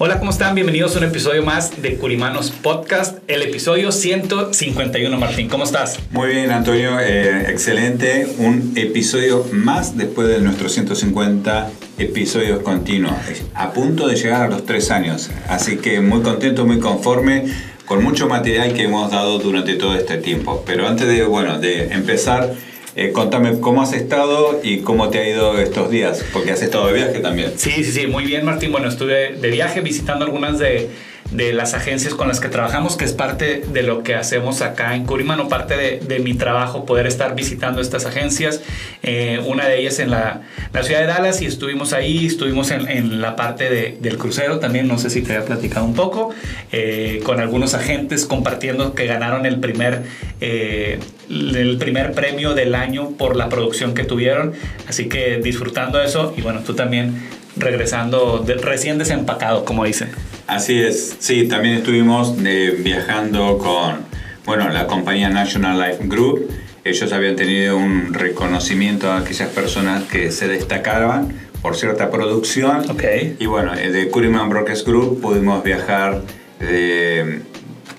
Hola, ¿cómo están? Bienvenidos a un episodio más de Curimanos Podcast, el episodio 151. Martín, ¿cómo estás? Muy bien, Antonio, eh, excelente. Un episodio más después de nuestros 150 episodios continuos, a punto de llegar a los tres años. Así que muy contento, muy conforme con mucho material que hemos dado durante todo este tiempo. Pero antes de, bueno, de empezar, eh, contame cómo has estado y cómo te ha ido estos días, porque has estado de viaje también. Sí, sí, sí, muy bien Martín. Bueno, estuve de viaje visitando algunas de de las agencias con las que trabajamos, que es parte de lo que hacemos acá en Curimano, parte de, mi trabajo, poder estar visitando estas agencias. Eh, una de ellas en la, ciudad de Dallas y estuvimos ahí, estuvimos en, la parte de, del crucero también, no sé si te había platicado un poco, eh, con algunos agentes compartiendo que ganaron el primer, eh, el primer premio del año por la producción que tuvieron. Así que disfrutando eso y bueno, tú también regresando de, recién desempacado, como dicen. Así es, sí, también estuvimos eh, viajando con, bueno, la compañía National Life Group. Ellos habían tenido un reconocimiento a aquellas personas que se destacaban por cierta producción. Okay. Y bueno, eh, de Curiman Brokers Group pudimos viajar de,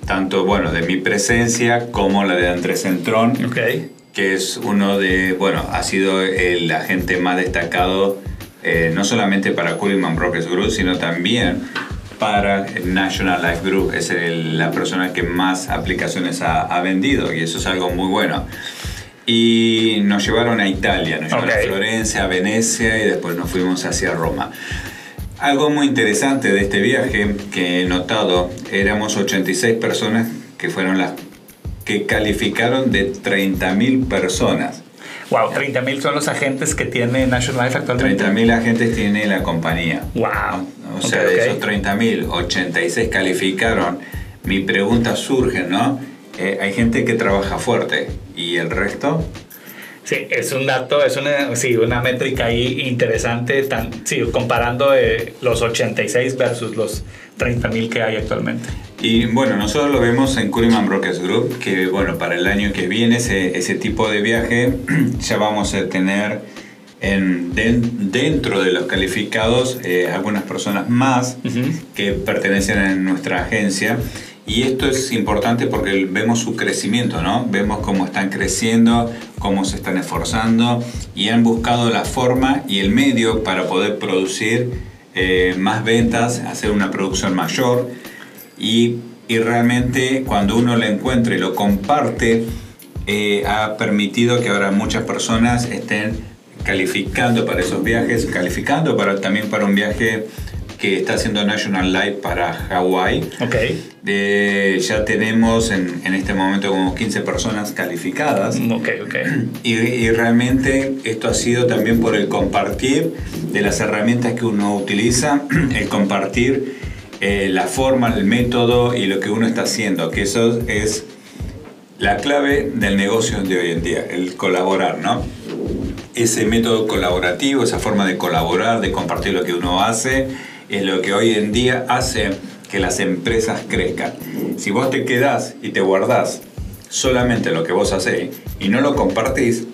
tanto, bueno, de mi presencia como la de Andrés Centrón. Okay. Que es uno de, bueno, ha sido el agente más destacado eh, no solamente para Curiman Brokers Group, sino también para National Life Group. Es el, la persona que más aplicaciones ha, ha, vendido y eso es algo muy bueno. Y nos llevaron a Italia, nos llevaron okay. a Florencia, a Venecia y después nos fuimos hacia Roma. Algo muy interesante de este viaje que he notado, éramos 86 personas que fueron las que calificaron de 30.000 personas. Wow, 30 mil son los agentes que tiene National Life actualmente. 30 mil agentes tiene la compañía. Wow. O sea, okay, de esos 30 mil, 86 calificaron. Mi pregunta surge, ¿no? Eh, hay gente que trabaja fuerte y el resto. Sí, es un dato, es una, sí, una métrica ahí interesante, tan, sí, comparando eh, los 86 versus los 30 mil que hay actualmente. Y bueno, nosotros lo vemos en Curiman Brokers Group, que bueno, para el año que viene ese, ese tipo de viaje ya vamos a tener en, de, dentro de los calificados eh, algunas personas más uh -huh. que pertenecen a nuestra agencia. Y esto es importante porque vemos su crecimiento, ¿no? Vemos cómo están creciendo, cómo se están esforzando y han buscado la forma y el medio para poder producir eh, más ventas, hacer una producción mayor y, y, realmente cuando uno lo encuentra y lo comparte, eh, ha permitido que ahora muchas personas estén calificando para esos viajes, calificando para, también para un viaje que está haciendo National Life para Hawái. Okay. De, ya tenemos en, en, este momento como 15 personas calificadas. Okay, okay. Y, y, realmente esto ha sido también por el compartir de las herramientas que uno utiliza, el compartir eh, la forma, el método y lo que uno está haciendo, que eso es la clave del negocio de hoy en día, el colaborar, ¿no? Ese método colaborativo, esa forma de colaborar, de compartir lo que uno hace, es lo que hoy en día hace que las empresas crezcan. Si vos te quedás y te guardás solamente lo que vos hacés y no lo compartís,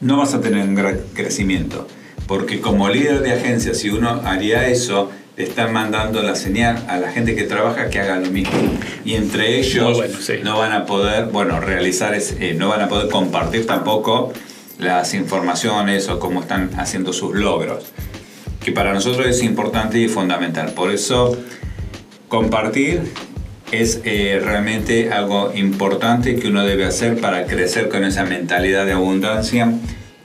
no vas a tener un gran crecimiento. Porque como líder de agencia, si uno haría eso, le están mandando la señal a la gente que trabaja que haga lo mismo. Y entre ellos bueno, sí. no van a poder, bueno, realizar, eh, no van a poder compartir tampoco las informaciones o cómo están haciendo sus logros que para nosotros es importante y fundamental. Por eso, compartir es eh, realmente algo importante que uno debe hacer para crecer con esa mentalidad de abundancia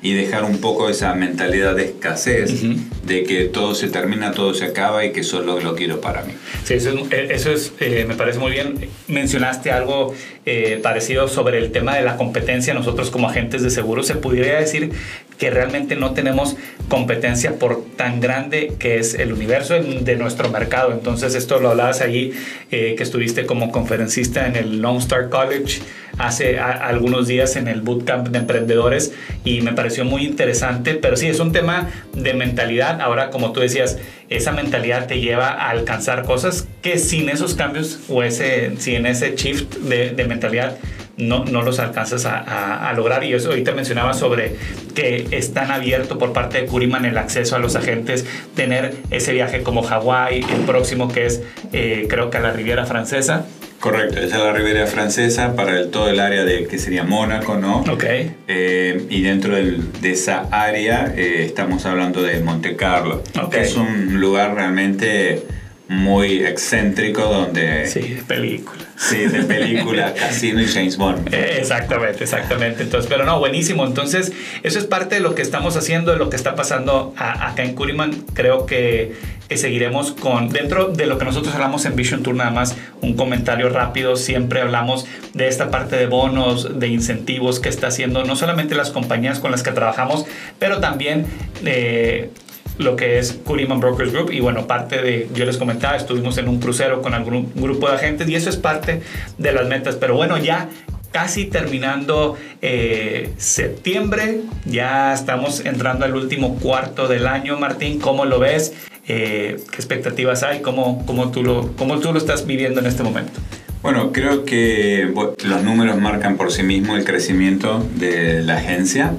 y dejar un poco esa mentalidad de escasez, de que todo se termina, todo se acaba y que solo lo quiero para mí. Sí, eso es, eh, eso es eh, me parece muy bien. Mencionaste algo eh, parecido sobre el tema de la competencia. Nosotros como agentes de seguros se pudiera decir que realmente no tenemos competencia por tan grande que es el universo de nuestro mercado. Entonces esto lo hablabas allí, que estuviste como conferencista en el Lone Star College hace algunos días en el bootcamp de emprendedores y me pareció muy interesante, pero sí, es un tema de mentalidad. Ahora, como tú decías, esa mentalidad te lleva a alcanzar cosas que sin esos cambios o ese, sin ese shift de, mentalidad no, no, los alcanzas a, lograr. Y eso ahorita mencionaba sobre que están abierto por parte de Curiman el acceso a los agentes, tener ese viaje como Hawái, el próximo que es eh, creo que a la Riviera Francesa. Correcto, esa es la Riviera Francesa para el, todo el área de que sería Mónaco, ¿no? Ok. Eh, y dentro de esa área eh, estamos hablando de Monte Carlo, que es un lugar realmente muy excéntrico donde... Sí, de película. Sí, de película, Casino y James Bond. Eh, exactamente, exactamente. Entonces, pero no, buenísimo. Entonces, eso es parte de lo que estamos haciendo, de lo que está pasando acá en Curiman. Creo que, que, seguiremos con, dentro de lo que nosotros hablamos en Vision Tour, nada más un comentario rápido. Siempre hablamos de esta parte de bonos, de incentivos que está haciendo no solamente las compañías con las que trabajamos, pero también... Eh, lo que es Curiman Brokers Group y bueno, parte de, yo les comentaba, estuvimos en un crucero con algún grupo de agentes y eso es parte de las metas, pero bueno, ya casi terminando eh, septiembre, ya estamos entrando al último cuarto del año, Martín, ¿cómo lo ves? Eh, ¿Qué expectativas hay? ¿Cómo, cómo, tú lo, ¿Cómo tú lo estás viviendo en este momento? Bueno, creo que los números marcan por sí mismo el crecimiento de la agencia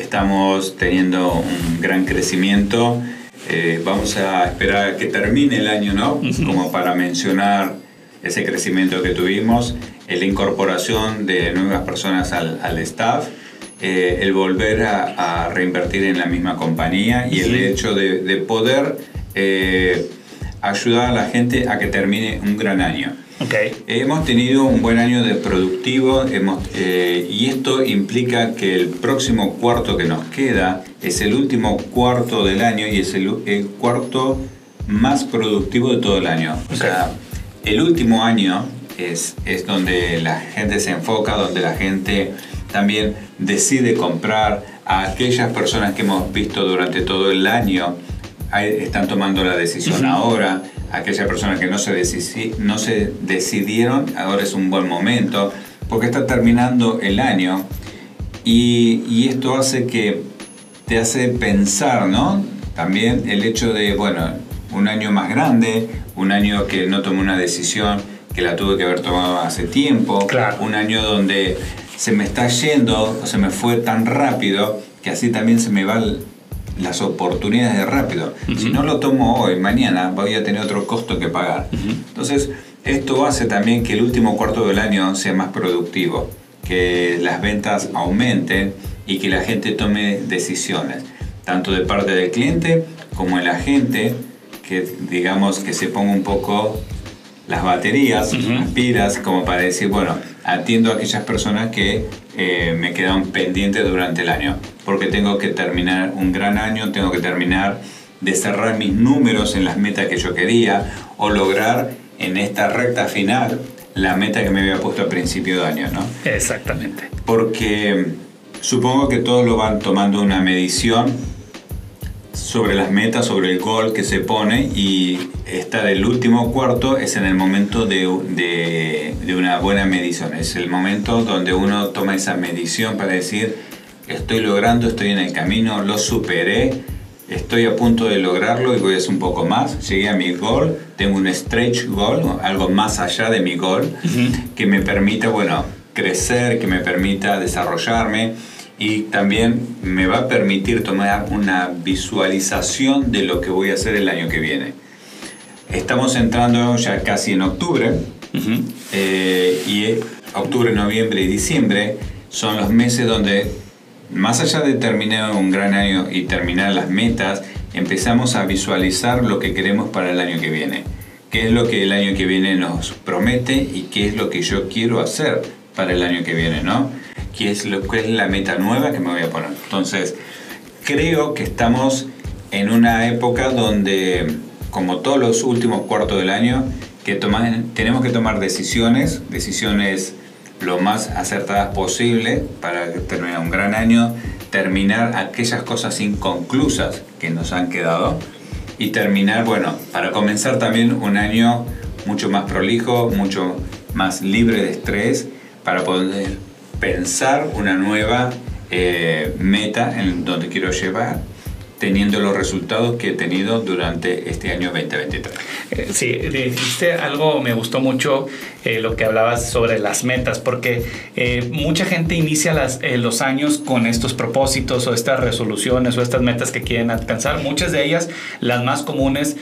estamos teniendo un gran crecimiento. Eh, vamos a esperar a que termine el año, ¿no? Como para mencionar ese crecimiento que tuvimos, la incorporación de nuevas personas al, al staff, eh, el volver a, reinvertir en la misma compañía y el hecho de, de poder eh, ayudar a la gente a que termine un gran año. Okay. Hemos tenido un buen año de productivo hemos, eh, y esto implica que el próximo cuarto que nos queda es el último cuarto del año y es el, cuarto más productivo de todo el año. O sea, el último año es, es donde la gente se enfoca, donde la gente también decide comprar a aquellas personas que hemos visto durante todo el año, están tomando la decisión ahora aquellas personas que no se, no se decidieron, ahora es un buen momento, porque está terminando el año y, y, esto hace que te hace pensar, ¿no? También el hecho de, bueno, un año más grande, un año que no tomé una decisión que la tuve que haber tomado hace tiempo, un año donde se me está yendo, o se me fue tan rápido que así también se me va las oportunidades de rápido. Si no lo tomo hoy, mañana voy a tener otro costo que pagar. Entonces, esto hace también que el último cuarto del año sea más productivo, que las ventas aumenten y que la gente tome decisiones, tanto de parte del cliente como el agente, que digamos que se ponga un poco las baterías, las pilas, como para decir, bueno, atiendo a aquellas personas que eh, me quedan pendientes durante el año, porque tengo que terminar un gran año, tengo que terminar de cerrar mis números en las metas que yo quería o lograr en esta recta final la meta que me había puesto al principio de año, ¿no? Exactamente. Porque supongo que todos lo van tomando una medición sobre las metas, sobre el gol que se pone y esta del último cuarto es en el momento de, de, de, una buena medición, es el momento donde uno toma esa medición para decir estoy logrando, estoy en el camino, lo superé, estoy a punto de lograrlo y voy a hacer un poco más, llegué a mi gol, tengo un stretch goal, algo más allá de mi gol, que me permita, bueno, crecer, que me permita desarrollarme y también me va a permitir tomar una visualización de lo que voy a hacer el año que viene. Estamos entrando ya casi en octubre eh, y octubre, noviembre y diciembre son los meses donde más allá de terminar un gran año y terminar las metas, empezamos a visualizar lo que queremos para el año que viene. qué es lo que el año que viene nos promete y qué es lo que yo quiero hacer para el año que viene, ¿no? ¿Qué es, lo, qué es la meta nueva que me voy a poner? Entonces, creo que estamos en una época donde, como todos los últimos cuartos del año, que tenemos que tomar decisiones, decisiones lo más acertadas posible para terminar un gran año, terminar aquellas cosas inconclusas que nos han quedado y terminar, bueno, para comenzar también un año mucho más prolijo, mucho más libre de estrés, para poder pensar una nueva eh, meta en donde quiero llevar teniendo los resultados que he tenido durante este año 2023. Eh, sí, dijiste algo, me gustó mucho eh, lo que hablabas sobre las metas, porque eh, mucha gente inicia las, los años con estos propósitos o estas resoluciones o estas metas que quieren alcanzar. Muchas de ellas, las más comunes,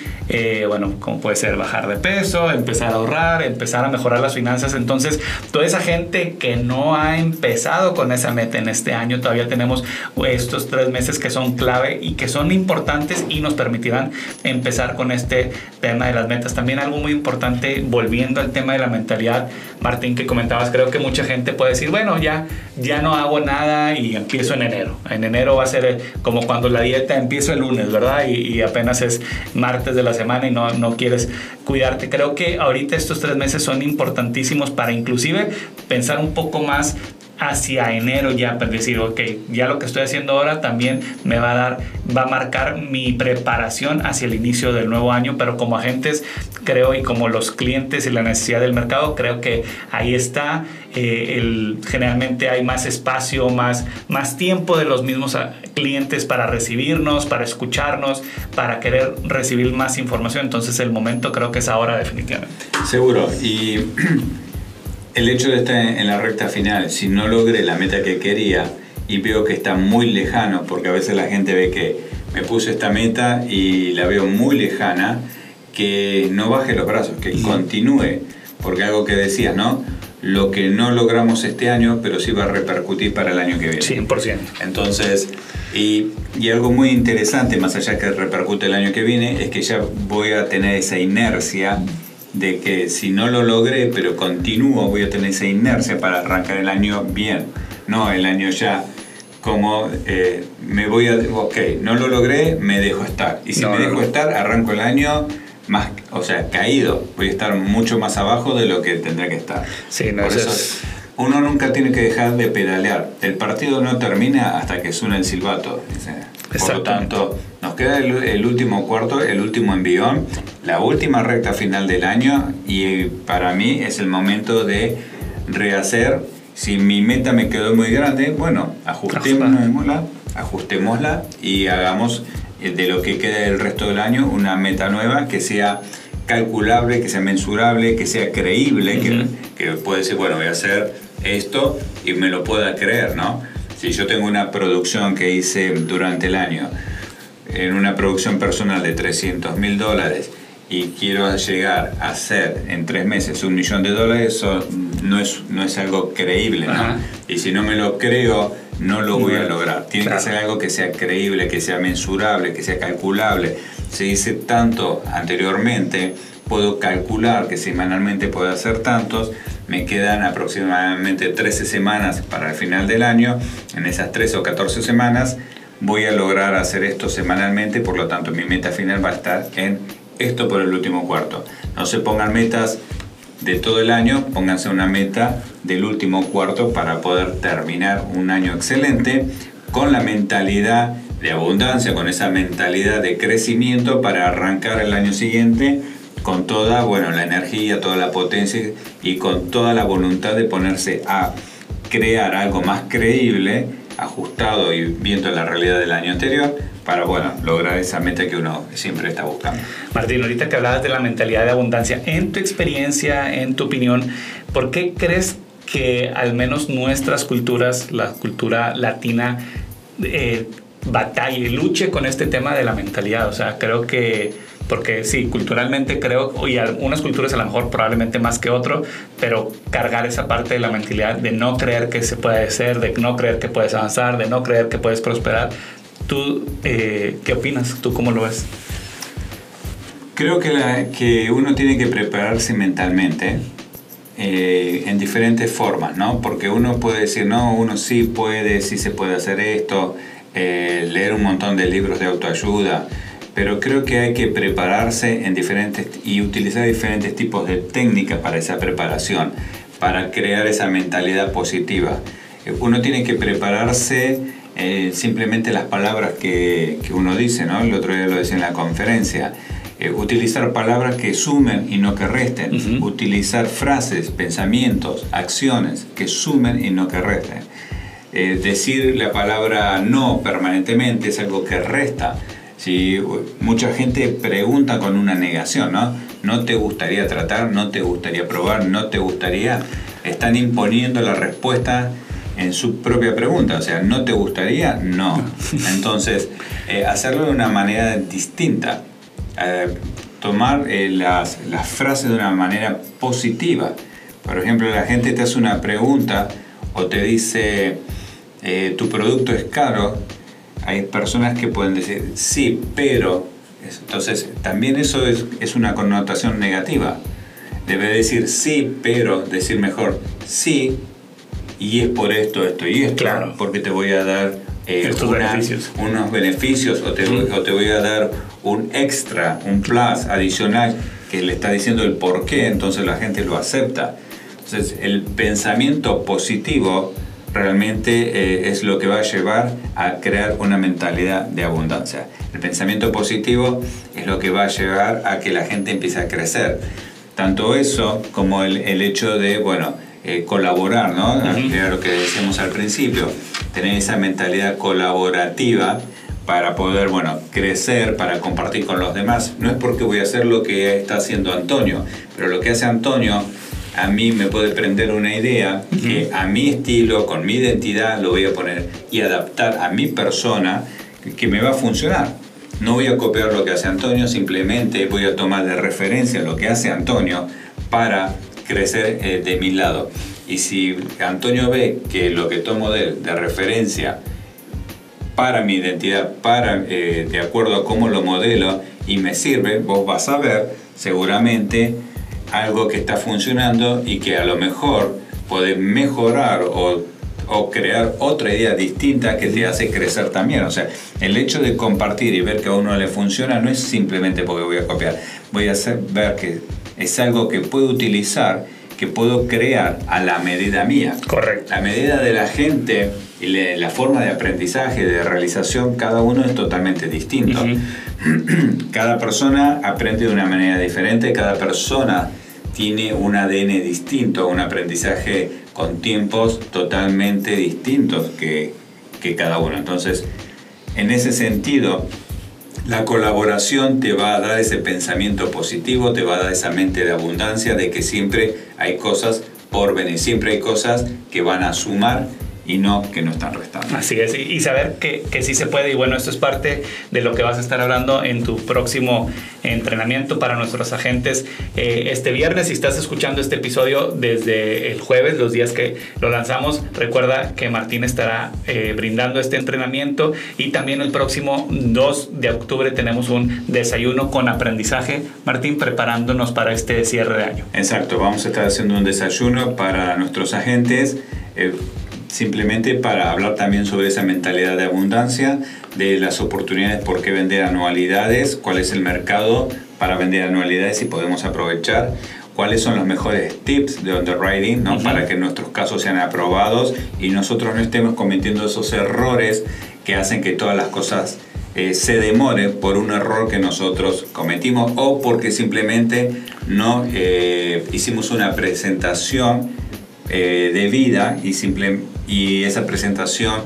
bueno, como puede ser bajar de peso, empezar a ahorrar, empezar a mejorar las finanzas. Entonces, toda esa gente que no ha empezado con esa meta en este año, todavía tenemos estos tres meses que son clave y que son importantes y nos permitirán empezar con este tema de las metas. También algo muy importante, volviendo al tema de la mentalidad, Martín, que comentabas, creo que mucha gente puede decir, bueno, ya, ya no hago nada y empiezo en enero. En enero va a ser eh, como cuando la dieta empieza el lunes, ¿verdad? Y, apenas es martes de la semana y no, no quieres cuidarte. Creo que ahorita estos tres meses son importantísimos para inclusive pensar un poco más hacia enero ya, para decir, ok, ya lo que estoy haciendo ahora también me va a dar, va a marcar mi preparación hacia el inicio del nuevo año, pero como agentes creo y como los clientes y la necesidad del mercado, creo que ahí está, eh, el, generalmente hay más espacio, más, más tiempo de los mismos ah, clientes para recibirnos, para escucharnos, para querer recibir más información, entonces el momento creo que es ahora definitivamente. Seguro, el hecho de estar en la recta final, si no logré la meta que quería y veo que está muy lejano, porque a veces la gente ve que me puse esta meta y la veo muy lejana, que no baje los brazos, que continúe, porque algo que decías, ¿no? Lo que no logramos este año, pero sí va a repercutir para el año que viene. 100%. Entonces, y, y algo muy interesante, más allá que repercute el año que viene, es que ya voy a tener esa inercia de que si no lo logré, pero continúo, voy a tener esa inercia para arrancar el año bien, no el año ya como eh, me voy a, ok, no lo logré, me dejo estar. Y si me dejo estar, arranco el año más, o sea, caído. Voy a estar mucho más abajo de lo que tendré que estar. Sí, no, Por eso, uno nunca tiene que dejar de pedalear. El partido no termina hasta que suena el silbato. Por lo tanto, nos queda el, último cuarto, el último envión, la última recta final del año y para mí es el momento de rehacer. Si mi meta me quedó muy grande, bueno, ajustémosla, ajustémosla y hagamos de lo que queda el resto del año una meta nueva que sea calculable, que sea mensurable, que sea creíble, que, que puede ser, bueno, voy a hacer esto y me lo pueda creer, ¿no? Si yo tengo una producción que hice durante el año, en una producción personal de 300 mil dólares, y quiero llegar a hacer en tres meses un millón de dólares, eso no es, no es algo creíble, ¿no? Y si no me lo creo, no lo voy a lograr. Tiene que ser algo que sea creíble, que sea mensurable, que sea calculable. Se dice tanto anteriormente, puedo calcular que semanalmente puedo hacer tantos, me quedan aproximadamente 13 semanas para el final del año. En esas 13 o 14 semanas voy a lograr hacer esto semanalmente, por lo tanto mi meta final va a estar en esto por el último cuarto. No se pongan metas de todo el año, pónganse una meta del último cuarto para poder terminar un año excelente con la mentalidad de abundancia, con esa mentalidad de crecimiento para arrancar el año siguiente con toda, bueno, la energía, toda la potencia y con toda la voluntad de ponerse a crear algo más creíble, ajustado y viendo la realidad del año anterior, para bueno, lograr esa meta que uno siempre está buscando. Martín, ahorita que hablabas de la mentalidad de abundancia, en tu experiencia, en tu opinión, ¿por qué crees que al menos nuestras culturas, la cultura latina, eh, batalle, luche con este tema de la mentalidad? O sea, creo que porque sí, culturalmente creo, y algunas culturas a lo mejor probablemente más que otro, pero cargar esa parte de la mentalidad de no creer que se puede ser, de no creer que puedes avanzar, de no creer que puedes prosperar. ¿Tú eh, qué opinas? ¿Tú cómo lo ves? Creo que, la, que uno tiene que prepararse mentalmente eh, en diferentes formas, ¿no? Porque uno puede decir, no, uno sí puede, sí se puede hacer esto, eh, leer un montón de libros de autoayuda, pero creo que hay que prepararse en diferentes y utilizar diferentes tipos de técnicas para esa preparación, para crear esa mentalidad positiva. Eh, uno tiene que prepararse simplemente las palabras que, que, uno dice, ¿no? El otro día lo decía en la conferencia. Eh, utilizar palabras que sumen y no que resten, utilizar frases, pensamientos, acciones que sumen y no que resten. Eh, decir la palabra no permanentemente es algo que resta. Si mucha gente pregunta con una negación, ¿no? No te gustaría tratar, no te gustaría probar, no te gustaría. Están imponiendo la respuesta en su propia pregunta, o sea, ¿no te gustaría? No. Entonces, eh, hacerlo de una manera distinta. Eh, tomar eh, las, las, frases de una manera positiva. Por ejemplo, la gente te hace una pregunta o te dice, tu producto es caro. Hay personas que pueden decir, sí, pero... Entonces, también eso es, es una connotación negativa. Debe decir sí, pero decir mejor sí, y es por esto, esto y esto. Claro. Porque te voy a dar Estos beneficios. unos beneficios o te, o te voy a dar un extra, un plus adicional que le está diciendo el por qué, entonces la gente lo acepta. Entonces el pensamiento positivo realmente eh, es lo que va a llevar a crear una mentalidad de abundancia. El pensamiento positivo es lo que va a llevar a que la gente empiece a crecer. Tanto eso como el, el hecho de, bueno, eh, colaborar, ¿no? Era lo que decíamos al principio, tener esa mentalidad colaborativa para poder, bueno, crecer, para compartir con los demás. No es porque voy a hacer lo que está haciendo Antonio, pero lo que hace Antonio a mí me puede prender una idea que a mi estilo, con mi identidad, lo voy a poner y adaptar a mi persona que me va a funcionar. No voy a copiar lo que hace Antonio, simplemente voy a tomar de referencia lo que hace Antonio para crecer eh, de mi lado. Y si Antonio ve que lo que tomo de, de referencia para mi identidad, para, eh, de acuerdo a cómo lo modelo y me sirve, vos vas a ver seguramente algo que está funcionando y que a lo mejor puede mejorar o, crear otra idea distinta que te hace crecer también. O sea, el hecho de compartir y ver que a uno le funciona no es simplemente porque voy a copiar, voy a hacer, ver que es algo que puedo utilizar, que puedo crear a la medida mía. Correcto. La medida de la gente y la forma de aprendizaje, de realización, cada uno es totalmente distinto. Cada persona aprende de una manera diferente, cada persona tiene un ADN distinto, un aprendizaje con tiempos totalmente distintos que, que cada uno. Entonces, en ese sentido, la colaboración te va a dar ese pensamiento positivo, te va a dar esa mente de abundancia, de que siempre hay cosas por venir, siempre hay cosas que van a sumar y no que no están restando. Así es, y saber que, que, sí se puede, y bueno, esto es parte de lo que vas a estar hablando en tu próximo entrenamiento para nuestros agentes eh, este viernes. Si estás escuchando este episodio desde el jueves, los días que lo lanzamos, recuerda que Martín estará eh, brindando este entrenamiento y también el próximo 2 de octubre tenemos un desayuno con aprendizaje. Martín, preparándonos para este cierre de año. Exacto, vamos a estar haciendo un desayuno para nuestros agentes. Eh, simplemente para hablar también sobre esa mentalidad de abundancia, de las oportunidades por qué vender anualidades, cuál es el mercado para vender anualidades y podemos aprovechar, cuáles son los mejores tips de underwriting ¿no? Uh -huh. para que nuestros casos sean aprobados y nosotros no estemos cometiendo esos errores que hacen que todas las cosas eh, se demoren por un error que nosotros cometimos o porque simplemente no eh, hicimos una presentación eh, de vida y, simple, y esa presentación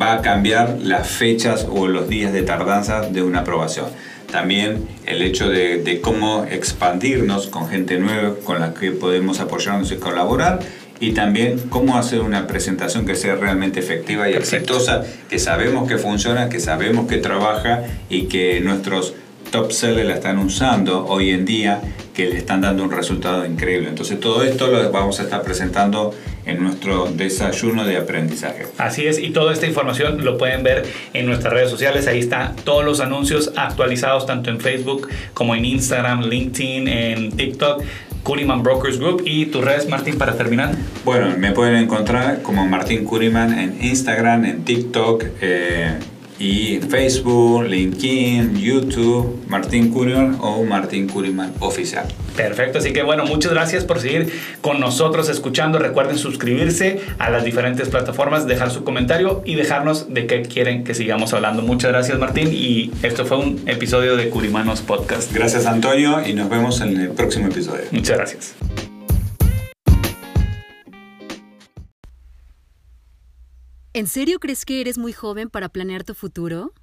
va a cambiar las fechas o los días de tardanza de una aprobación. También el hecho de, de, cómo expandirnos con gente nueva con la que podemos apoyarnos y colaborar y también cómo hacer una presentación que sea realmente efectiva y Perfecto. exitosa, que sabemos que funciona, que sabemos que trabaja y que nuestros top sellers la están usando hoy en día, que le están dando un resultado increíble. Entonces todo esto lo vamos a estar presentando en nuestro desayuno de aprendizaje. Así es, y toda esta información lo pueden ver en nuestras redes sociales. Ahí están todos los anuncios actualizados tanto en Facebook como en Instagram, LinkedIn, en TikTok. Curiman Brokers Group y tus redes, Martín, para terminar. Bueno, me pueden encontrar como Martín Curiman en Instagram, en TikTok. Eh, y Facebook, LinkedIn, YouTube, Martín Curiman o Martín Curiman Oficial. Perfecto, así que bueno, muchas gracias por seguir con nosotros escuchando. Recuerden suscribirse a las diferentes plataformas, dejar su comentario y dejarnos de qué quieren que sigamos hablando. Muchas gracias Martín y esto fue un episodio de Curimanos Podcast. Gracias Antonio y nos vemos en el próximo episodio. Muchas gracias. ¿En serio crees que eres muy joven para planear tu futuro?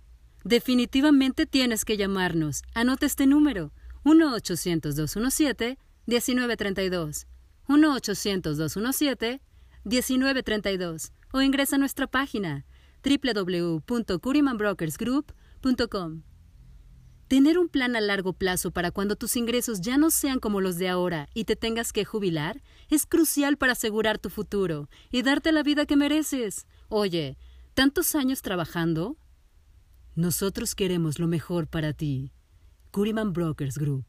Definitivamente tienes que llamarnos. Anota este número: 1-800-217-1932. 1-800-217-1932. O ingresa a nuestra página www.curimanbrokersgroup.com. Tener un plan a largo plazo para cuando tus ingresos ya no sean como los de ahora y te tengas que jubilar es crucial para asegurar tu futuro y darte la vida que mereces. Oye, ¿tantos años trabajando? Nosotros queremos lo mejor para ti. Curiman Brokers Group.